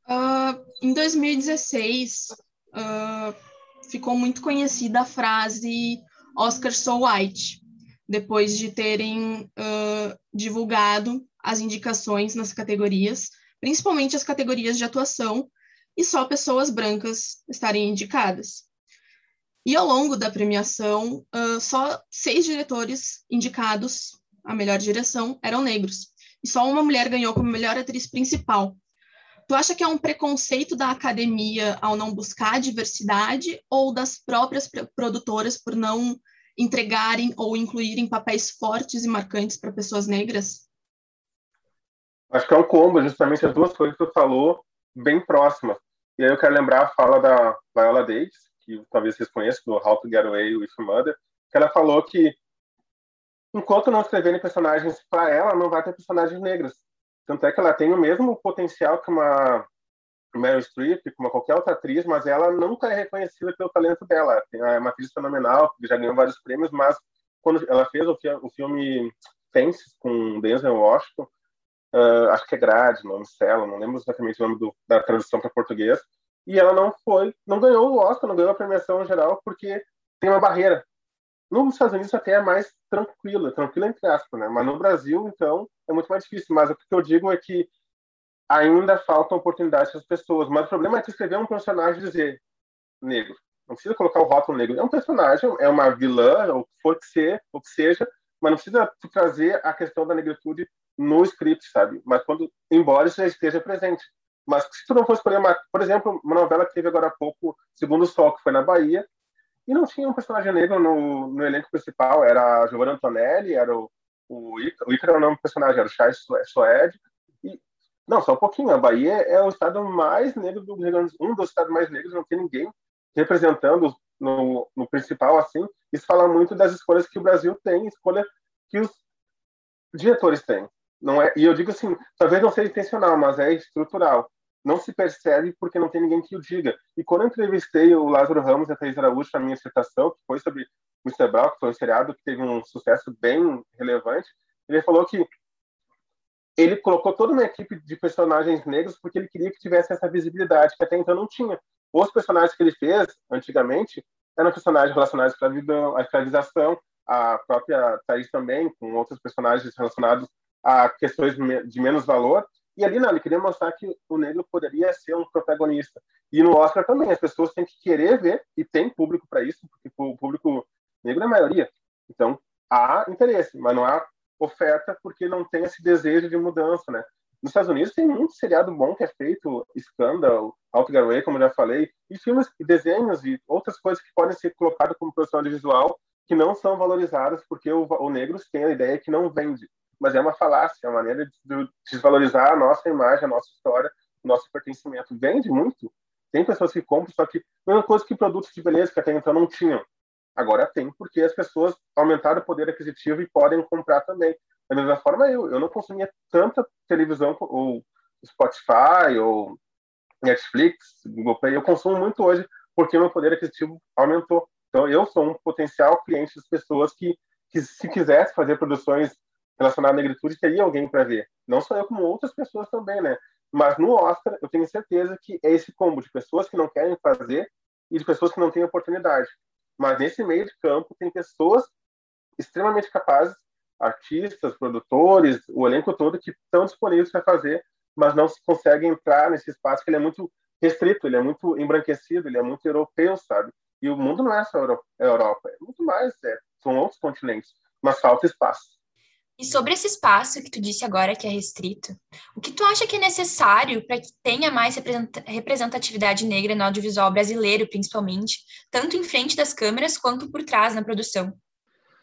Uh, em 2016, uh ficou muito conhecida a frase Oscar so white, depois de terem uh, divulgado as indicações nas categorias, principalmente as categorias de atuação, e só pessoas brancas estarem indicadas. E ao longo da premiação, uh, só seis diretores indicados à melhor direção eram negros, e só uma mulher ganhou como melhor atriz principal, Tu acha que é um preconceito da academia ao não buscar diversidade ou das próprias produtoras por não entregarem ou incluírem papéis fortes e marcantes para pessoas negras? Acho que é um combo, justamente as duas coisas que tu falou, bem próximas. E aí eu quero lembrar a fala da Viola Davis, que talvez vocês conheçam, do How to Get Away with Mother, que ela falou que enquanto não escreverem personagens para ela, não vai ter personagens negras. Tanto é que ela tem o mesmo potencial que uma Meryl Streep, como qualquer outra atriz, mas ela nunca é reconhecida pelo talento dela. É uma atriz fenomenal, que já ganhou vários prêmios, mas quando ela fez o, filme Fences com Denzel Washington, uh, acho que é Grade, nome não lembro exatamente o nome do, da tradução para português, e ela não foi, não ganhou o Oscar, não ganhou a premiação geral, porque tem uma barreira. Nos Estados Unidos até é mais tranquila, tranquila entre aspas, né? Mas no Brasil, então, é muito mais difícil. Mas o que eu digo é que ainda faltam oportunidades para as pessoas. Mas o problema é que escrever um personagem e dizer negro. Não precisa colocar o rótulo negro. É um personagem, é uma vilã, ou for que ser, ou que seja, mas não precisa trazer a questão da negritude no script, sabe? Mas quando, embora isso já esteja presente. Mas se tu não uma, por exemplo, uma novela que teve agora há pouco, Segundo o Sol, que foi na Bahia, e não tinha um personagem negro no, no elenco principal, era a Giovanna Antonelli, era o, o Ícaro, o Ícaro era o nome do personagem, era o Chai Soed, e não, só um pouquinho, a Bahia é o estado mais negro do Rio Grande do Sul, um dos estados mais negros, não tem ninguém representando no, no principal assim, isso fala muito das escolhas que o Brasil tem, escolha que os diretores têm. Não é, e eu digo assim, talvez não seja intencional, mas é estrutural. não se percebe porque não tem ninguém que o diga. E quando eu entrevistei o Lázaro Ramos e a Thaís Araújo na minha dissertação, que foi sobre Mr. Brown, que foi um seriado que teve um sucesso bem relevante, ele falou que ele colocou toda uma equipe de personagens negros porque ele queria que tivesse essa visibilidade, que até então não tinha. Os personagens que ele fez, antigamente, eram personagens relacionados à escravidão, à escravização, a própria Thaís também, com outros personagens relacionados a questões de menos valor. E ali não, ele queria mostrar que o negro poderia ser um protagonista. E no Oscar também, as pessoas têm que querer ver, e tem público para isso, porque o público negro é a maioria. Então, há interesse, mas não há oferta porque não tem esse desejo de mudança, né? Nos Estados Unidos tem muito seriado bom que é feito, Scandal, Outgarway, como já falei, e filmes, e desenhos e outras coisas que podem ser colocadas como produção audiovisual que não são valorizadas porque o, o negros tem a ideia que não vende. Mas é uma falácia, é uma maneira de, de desvalorizar a nossa imagem, a nossa história, o nosso pertencimento. Vende muito. Tem pessoas que compram, só que mesma coisa que produtos de beleza que até então não tinham. Agora tem, porque as pessoas aumentaram o poder aquisitivo e podem comprar também. Da mesma forma, eu, eu não consumia tanta televisão ou Spotify ou Netflix, Google Play. Eu consumo muito hoje porque meu poder aquisitivo aumentou. Então, eu sou um potencial cliente das pessoas que, que se quisesse fazer produções relacionadas à negritude, teria alguém para ver. Não só eu, como outras pessoas também, né? Mas no Oscar, eu tenho certeza que é esse combo de pessoas que não querem fazer e de pessoas que não têm oportunidade. Mas nesse meio de campo tem pessoas extremamente capazes, artistas, produtores, o elenco todo que estão disponíveis para fazer, mas não se consegue entrar nesse espaço que ele é muito restrito, ele é muito embranquecido, ele é muito europeu, sabe? E o mundo não é só a Europa, é muito mais, é, são outros continentes, mas falta espaço. E sobre esse espaço que tu disse agora que é restrito, o que tu acha que é necessário para que tenha mais representatividade negra no audiovisual brasileiro, principalmente, tanto em frente das câmeras quanto por trás na produção?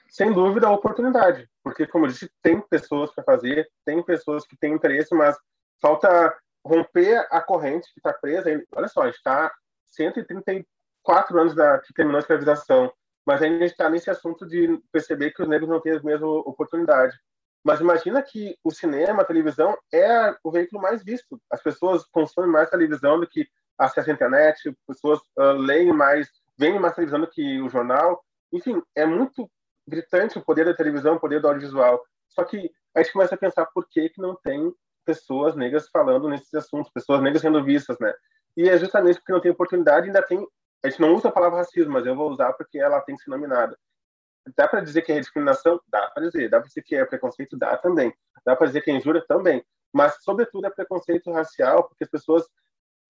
Sem dúvida, a oportunidade, porque, como eu disse, tem pessoas para fazer, tem pessoas que têm interesse, mas falta romper a corrente que está presa. Olha só, a gente está 134 anos da, que terminou a escravização mas ainda está nesse assunto de perceber que os negros não têm a mesma oportunidade. Mas imagina que o cinema, a televisão é o veículo mais visto. As pessoas consomem mais televisão do que acesso à internet, as pessoas uh, leem mais, veem mais televisão do que o jornal. Enfim, é muito gritante o poder da televisão, o poder do audiovisual. Só que a gente começa a pensar por que, que não tem pessoas negras falando nesses assuntos, pessoas negras sendo vistas, né? E é justamente porque não tem oportunidade, ainda tem a gente não usa a palavra racismo, mas eu vou usar porque ela tem que ser nominada. Dá para dizer que é discriminação? Dá para dizer. Dá para dizer que é preconceito? Dá também. Dá para dizer que é injúria? Também. Mas, sobretudo, é preconceito racial, porque as pessoas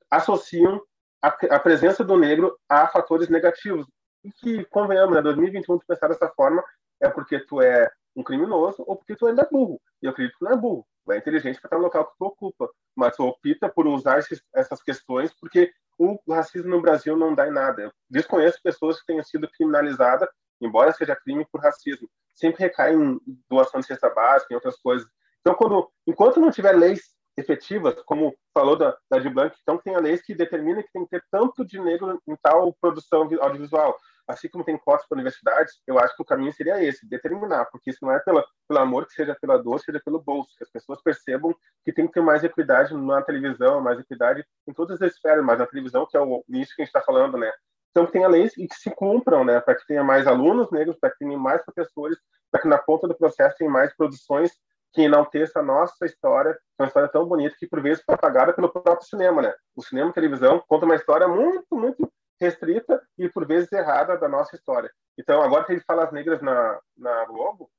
associam a, a presença do negro a fatores negativos. E que, convenhamos, né, 2021, tu pensar dessa forma é porque tu é um criminoso ou porque tu ainda é burro. E eu acredito que não é burro. É inteligente para estar no local que tu ocupa. Mas tu opta por usar essas questões porque o racismo no Brasil não dá em nada. Eu desconheço pessoas que tenham sido criminalizadas, embora seja crime por racismo. Sempre recai em doação de cesta básica, em outras coisas. Então, quando, enquanto não tiver leis efetivas, como falou da, da de Blanc, então tem leis que determinam que tem que ter tanto de negro em tal produção audiovisual assim como tem cotas para universidades, eu acho que o caminho seria esse, determinar, porque isso não é pela, pelo amor, que seja pela dor, seja pelo bolso, que as pessoas percebam que tem que ter mais equidade na televisão, mais equidade em todas as esferas, mas na televisão, que é o nicho que a gente está falando, né? Então, que tenha leis e que se cumpram, né? Para que tenha mais alunos negros, para que tenha mais professores, para que na ponta do processo tenha mais produções que enalteça a nossa história, uma história tão bonita que, por vezes, foi apagada pelo próprio cinema, né? O cinema e televisão conta uma história muito, muito restrita e por vezes errada da nossa história. Então, agora que ele fala as negras na, na Globo,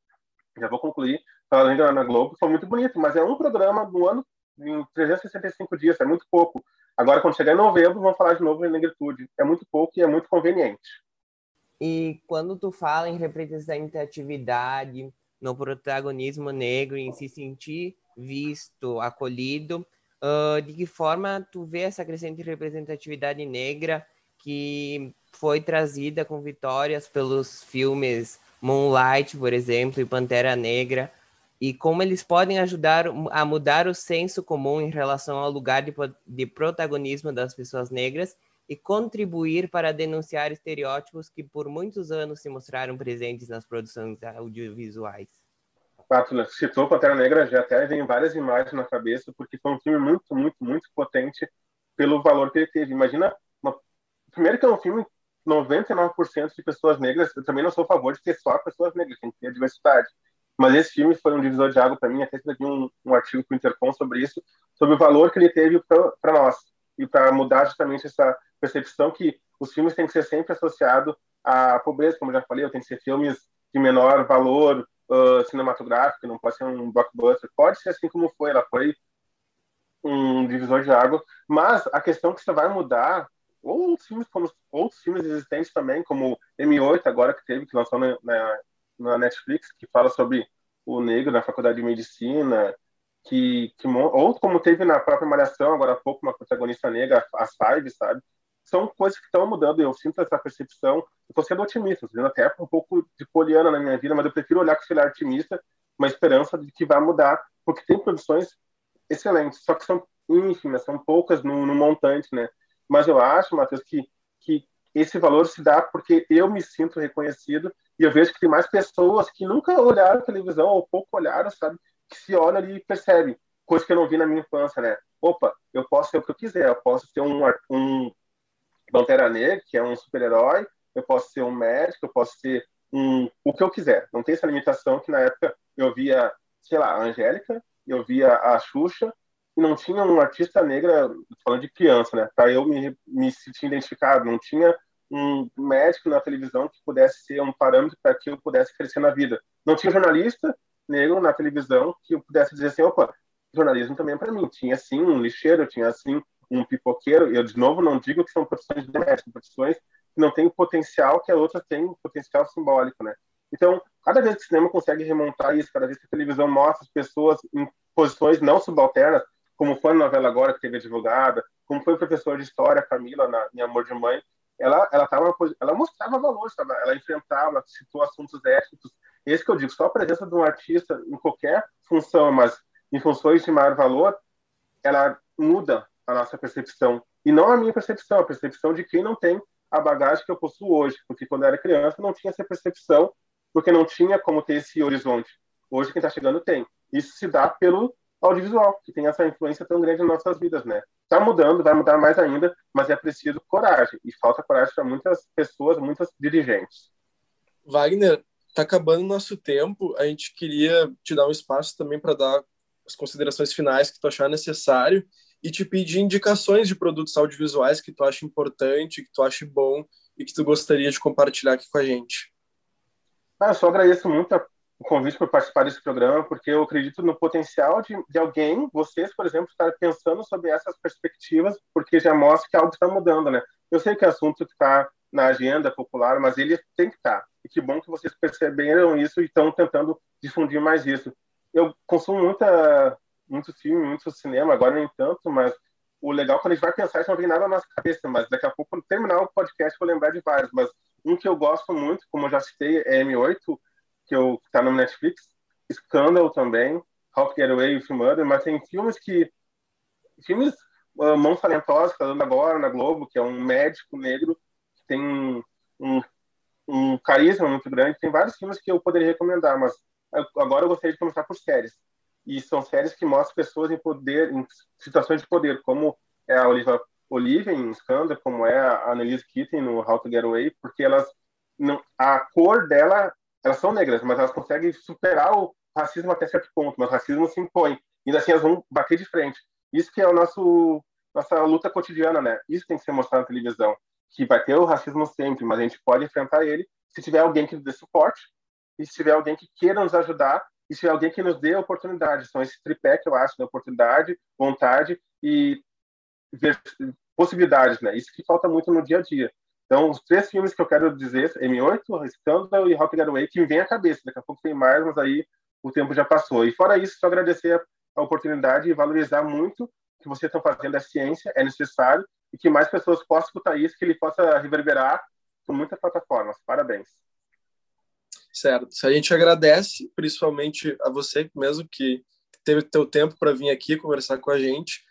já vou concluir, Fala Negras na Globo foi muito bonito, mas é um programa no ano em 365 dias, é muito pouco. Agora, quando chegar em novembro, vamos falar de novo em negritude. É muito pouco e é muito conveniente. E quando tu fala em representatividade, no protagonismo negro, em se sentir visto, acolhido, uh, de que forma tu vê essa crescente representatividade negra que foi trazida com vitórias pelos filmes Moonlight, por exemplo, e Pantera Negra, e como eles podem ajudar a mudar o senso comum em relação ao lugar de, de protagonismo das pessoas negras e contribuir para denunciar estereótipos que por muitos anos se mostraram presentes nas produções audiovisuais. Ah, tu citou Pantera Negra, já até vem várias imagens na cabeça, porque foi um filme muito, muito, muito potente pelo valor que ele teve. Imagina. Primeiro que é um filme 99% de pessoas negras, eu também não sou a favor de ter só pessoas negras, tem que ter diversidade. Mas esse filme foi um divisor de água para mim, até escrevi um, um artigo para o Intercom sobre isso, sobre o valor que ele teve para nós, e para mudar justamente essa percepção que os filmes têm que ser sempre associados à pobreza, como já falei, tem que ser filmes de menor valor uh, cinematográfico, não pode ser um blockbuster, pode ser assim como foi, ela foi um divisor de água, mas a questão que isso vai mudar outros filmes como outros filmes existentes também, como M8 agora que teve que lançou na, na, na Netflix, que fala sobre o negro na faculdade de medicina, que, que ou como teve na própria Malhação agora há pouco uma protagonista negra, as Five, sabe? São coisas que estão mudando. Eu sinto essa percepção. Eu estou sendo otimista, estou até um pouco de poliana na minha vida, mas eu prefiro olhar com esse olhar otimista, uma esperança de que vai mudar, porque tem produções excelentes, só que são ínfimas, são poucas no, no montante, né? Mas eu acho, Matheus, que, que esse valor se dá porque eu me sinto reconhecido e eu vejo que tem mais pessoas que nunca olharam televisão ou pouco olharam, sabe? Que se olham ali e percebem, coisa que eu não vi na minha infância, né? Opa, eu posso ser o que eu quiser, eu posso ser um, um Pantera Negra, que é um super-herói, eu posso ser um médico, eu posso ser um, o que eu quiser. Não tem essa limitação que na época eu via, sei lá, a Angélica, eu via a Xuxa, e não tinha um artista negra, falando de criança, né, para eu me, me sentir identificado, não tinha um médico na televisão que pudesse ser um parâmetro para que eu pudesse crescer na vida. Não tinha jornalista negro na televisão que eu pudesse dizer assim, opa, jornalismo também é para mim. Tinha sim um lixeiro, tinha assim um pipoqueiro. Eu de novo não digo que são profissões domésticas, são profissões que não têm o potencial que a outra tem, um potencial simbólico, né? Então, cada vez que o cinema consegue remontar isso, cada vez que a televisão mostra as pessoas em posições não subalternas, como foi na novela agora que teve divulgada, como foi o professor de história Camila na em Amor de Mãe, ela ela tava ela mostrava valor, ela enfrentava, citou assuntos éticos. Esse que eu digo, só a presença de um artista em qualquer função, mas em funções de maior valor, ela muda a nossa percepção. E não a minha percepção, a percepção de quem não tem a bagagem que eu possuo hoje, porque quando eu era criança não tinha essa percepção, porque não tinha como ter esse horizonte. Hoje quem está chegando tem. Isso se dá pelo audiovisual, que tem essa influência tão grande nas nossas vidas, né? Está mudando, vai mudar mais ainda, mas é preciso coragem, e falta coragem para muitas pessoas, muitas dirigentes. Wagner, está acabando o nosso tempo, a gente queria te dar um espaço também para dar as considerações finais que tu achar necessário e te pedir indicações de produtos audiovisuais que tu acha importante, que tu acha bom e que tu gostaria de compartilhar aqui com a gente. Ah, eu só agradeço muito a o convite para participar desse programa, porque eu acredito no potencial de, de alguém, vocês, por exemplo, estar pensando sobre essas perspectivas, porque já mostra que algo está mudando, né? Eu sei que é assunto que está na agenda popular, mas ele tem que estar. Tá. E que bom que vocês perceberam isso e estão tentando difundir mais isso. Eu consumo muita, muito filme, muito cinema, agora nem tanto, mas o legal quando a gente vai pensar, isso não vem nada na nossa cabeça, mas daqui a pouco, quando terminar o podcast, vou lembrar de vários. Mas um que eu gosto muito, como eu já citei, é M8, que eu tá no Netflix, Scandal também, How to Get Away with Murder, mas tem filmes que filmes uh, Mãos Talentosas, tá dando agora na Globo, que é um médico negro que tem um, um carisma muito grande. Tem vários filmes que eu poderia recomendar, mas agora eu gostaria de começar por séries. E são séries que mostram pessoas em poder, em situações de poder, como é a Olivia, Olivia em Scandal, como é a Annalise Keating no How to Get Away, porque elas não, a cor dela elas são negras, mas elas conseguem superar o racismo até certo ponto, mas o racismo se impõe. E assim elas vão bater de frente. Isso que é o nosso nossa luta cotidiana, né? Isso tem que ser mostrado na televisão, que vai ter o racismo sempre, mas a gente pode enfrentar ele se tiver alguém que nos dê suporte e se tiver alguém que queira nos ajudar e se tiver alguém que nos dê oportunidade. São esse tripé que eu acho, né? oportunidade, vontade e possibilidades, né? Isso que falta muito no dia a dia. Então, os três filmes que eu quero dizer, M8, Scandal e How to Get Away, que me vem à cabeça. Daqui a pouco tem mais, mas aí o tempo já passou. E fora isso, só agradecer a oportunidade e valorizar muito o que vocês estão fazendo. A ciência é necessário e que mais pessoas possam escutar isso, que ele possa reverberar por muitas plataformas. Parabéns. Certo. A gente agradece, principalmente a você mesmo que teve teu tempo para vir aqui conversar com a gente.